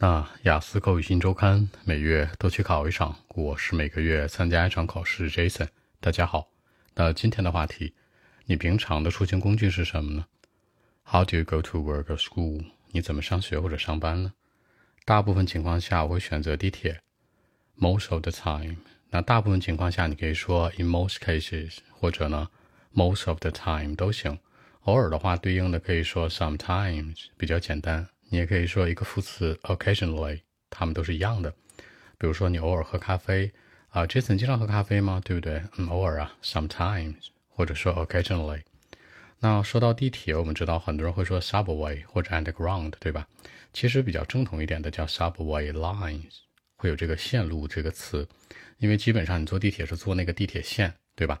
那雅思口语新周刊每月都去考一场，我是每个月参加一场考试。Jason，大家好。那今天的话题，你平常的出行工具是什么呢？How do you go to work or school？你怎么上学或者上班呢？大部分情况下我会选择地铁。Most of the time。那大部分情况下你可以说 in most cases，或者呢 most of the time 都行。偶尔的话，对应的可以说 sometimes，比较简单。你也可以说一个副词 occasionally，它们都是一样的。比如说你偶尔喝咖啡啊，Jason 经常喝咖啡吗？对不对？嗯，偶尔啊，sometimes，或者说 occasionally。那说到地铁，我们知道很多人会说 subway 或者 underground，对吧？其实比较正统一点的叫 subway lines，会有这个线路这个词，因为基本上你坐地铁是坐那个地铁线，对吧？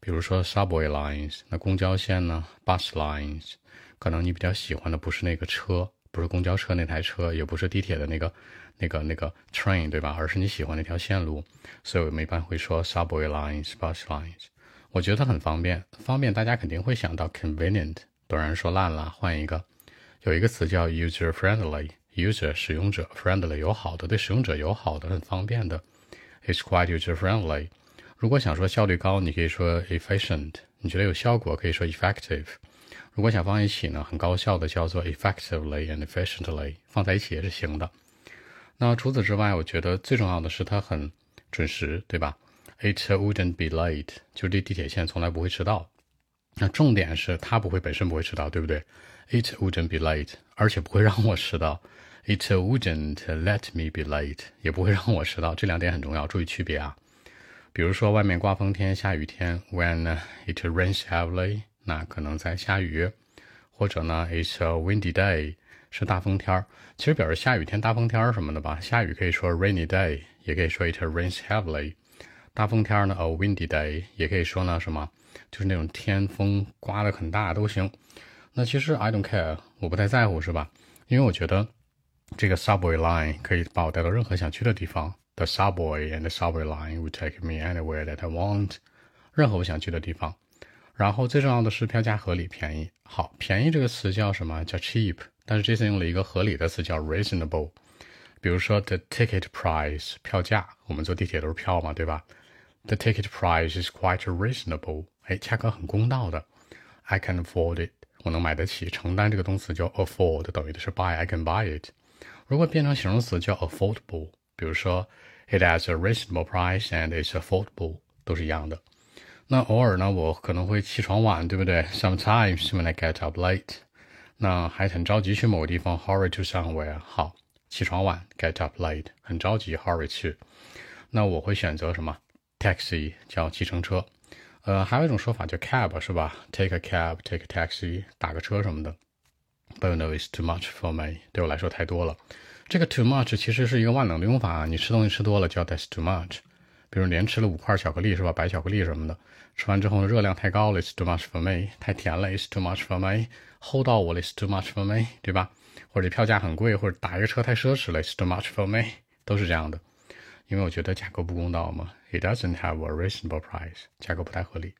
比如说 subway lines，那公交线呢？bus lines，可能你比较喜欢的不是那个车。不是公交车那台车，也不是地铁的那个、那个、那个 train，对吧？而是你喜欢那条线路，所以我们一般会说 subway lines、bus lines。我觉得它很方便，方便大家肯定会想到 convenient，当然说烂了，换一个。有一个词叫 user friendly，user 使用者 friendly 友好的，对使用者友好的，很方便的。It's quite user friendly。如果想说效率高，你可以说 efficient。你觉得有效果，可以说 effective。如果想放一起呢，很高效的叫做 effectively and efficiently，放在一起也是行的。那除此之外，我觉得最重要的是它很准时，对吧？It wouldn't be late，就这地铁线从来不会迟到。那重点是它不会本身不会迟到，对不对？It wouldn't be late，而且不会让我迟到。It wouldn't let me be late，也不会让我迟到。这两点很重要，注意区别啊。比如说外面刮风天、下雨天，When it rains heavily。那可能在下雨，或者呢，it's a windy day，是大风天儿。其实表示下雨天、大风天儿什么的吧。下雨可以说 rainy day，也可以说 it rains heavily。大风天儿呢，a windy day，也可以说呢什么，就是那种天风刮得很大都行。那其实 I don't care，我不太在乎，是吧？因为我觉得这个 subway line 可以把我带到任何想去的地方。The subway and the subway line would take me anywhere that I want，任何我想去的地方。然后最重要的是票价合理便宜。好，便宜这个词叫什么？叫 cheap。但是 Jason 用了一个合理的词叫 reasonable。比如说 the ticket price 票价，我们坐地铁都是票嘛，对吧？The ticket price is quite reasonable。哎，价格很公道的。I can afford it，我能买得起。承担这个动词叫 afford，等于的是 buy，I can buy it。如果变成形容词叫 affordable，比如说 it has a reasonable price and it's affordable，都是一样的。 那偶尔呢，我可能会起床晚，对不对？Sometimes when I get up late，那还很着急去某个地方，hurry to somewhere。好，起床晚，get up late，很着急，hurry 去。那我会选择什么？Taxi 叫计程车。呃，还有一种说法叫 cab，是吧？Take a cab，take a taxi，打个车什么的。But no, it's too much for me，对我来说太多了。这个 too much 其实是一个万能的用法，你吃东西吃多了叫 that's too much。比如连吃了五块巧克力是吧？白巧克力什么的，吃完之后热量太高了，is too much for me；太甜了，is too much for me；齁到我了，is too much for me，对吧？或者票价很贵，或者打一个车太奢侈了，is too much for me，都是这样的。因为我觉得价格不公道嘛，it doesn't have a reasonable price，价格不太合理。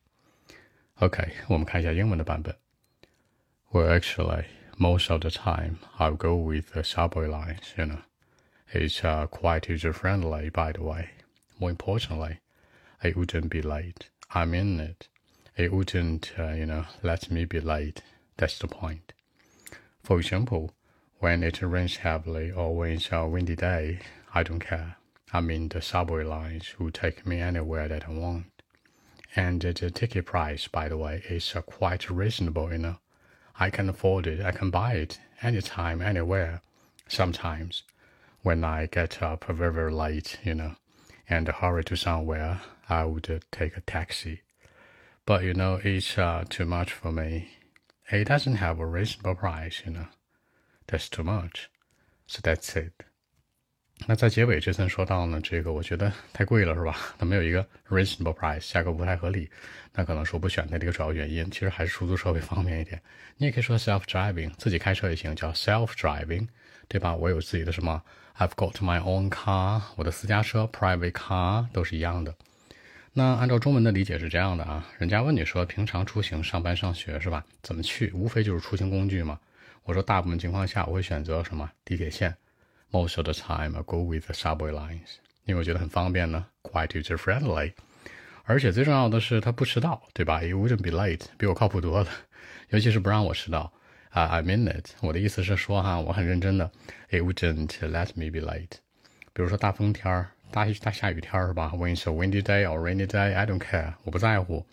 OK，我们看一下英文的版本。Well, actually, most of the time I'll go with the subway lines. You know, it's uh, quite user-friendly, by the way. More importantly, it wouldn't be late. I'm in it. It wouldn't, uh, you know, let me be late. That's the point. For example, when it rains heavily or when it's a windy day, I don't care. I mean, the subway lines will take me anywhere that I want. And the ticket price, by the way, is uh, quite reasonable, you know. I can afford it. I can buy it anytime, anywhere. Sometimes, when I get up very, very late, you know, and hurry to somewhere, I would take a taxi. But you know, it's uh, too much for me. It doesn't have a reasonable price, you know. That's too much. So that's it. 那在结尾这层说到呢，这个我觉得太贵了，是吧？它没有一个 reasonable price，价格不太合理。那可能是我不选的一个主要原因。其实还是出租车会方便一点。你也可以说 self driving，自己开车也行，叫 self driving，对吧？我有自己的什么 I've got my own car，我的私家车 private car 都是一样的。那按照中文的理解是这样的啊，人家问你说平常出行上班上学是吧？怎么去？无非就是出行工具嘛。我说大部分情况下我会选择什么地铁线 Most of the time, I go with the subway lines，因为我觉得很方便呢，quite user friendly。而且最重要的是，它不迟到，对吧？It wouldn't be late，比我靠谱多了。尤其是不让我迟到啊、uh,，I mean it。我的意思是说哈，我很认真的。It wouldn't let me be late。比如说大风天儿、大大下雨天儿是吧？When it's a windy day or rainy day, I don't care，我不在乎。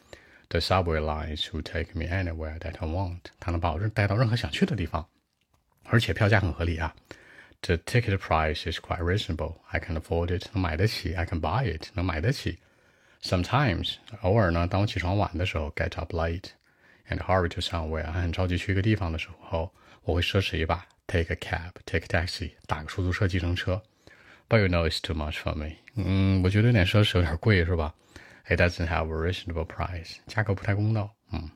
The subway lines will take me anywhere that I want。它能把我带到任何想去的地方，而且票价很合理啊。 The ticket price is quite reasonable. I can afford it. 能买得起。I can buy it. 能买得起。Sometimes 偶尔呢，当我起床晚的时候，get up late and hurry to somewhere，很着急去一个地方的时候，我会奢侈一把，take a cab，take a taxi，打个出租车、计程车。But you know it's too much for me。嗯，我觉得有点奢侈，有点贵，是吧？It doesn't have a reasonable price，价格不太公道。嗯，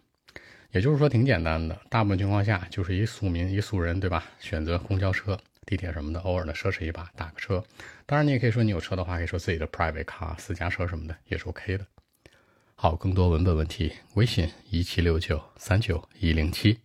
也就是说挺简单的，大部分情况下就是一俗民、一俗人，对吧？选择公交车。 地铁什么的，偶尔的奢侈一把，打个车。当然，你也可以说你有车的话，可以说自己的 private car 私家车什么的也是 OK 的。好，更多文本问题，微信一七六九三九一零七。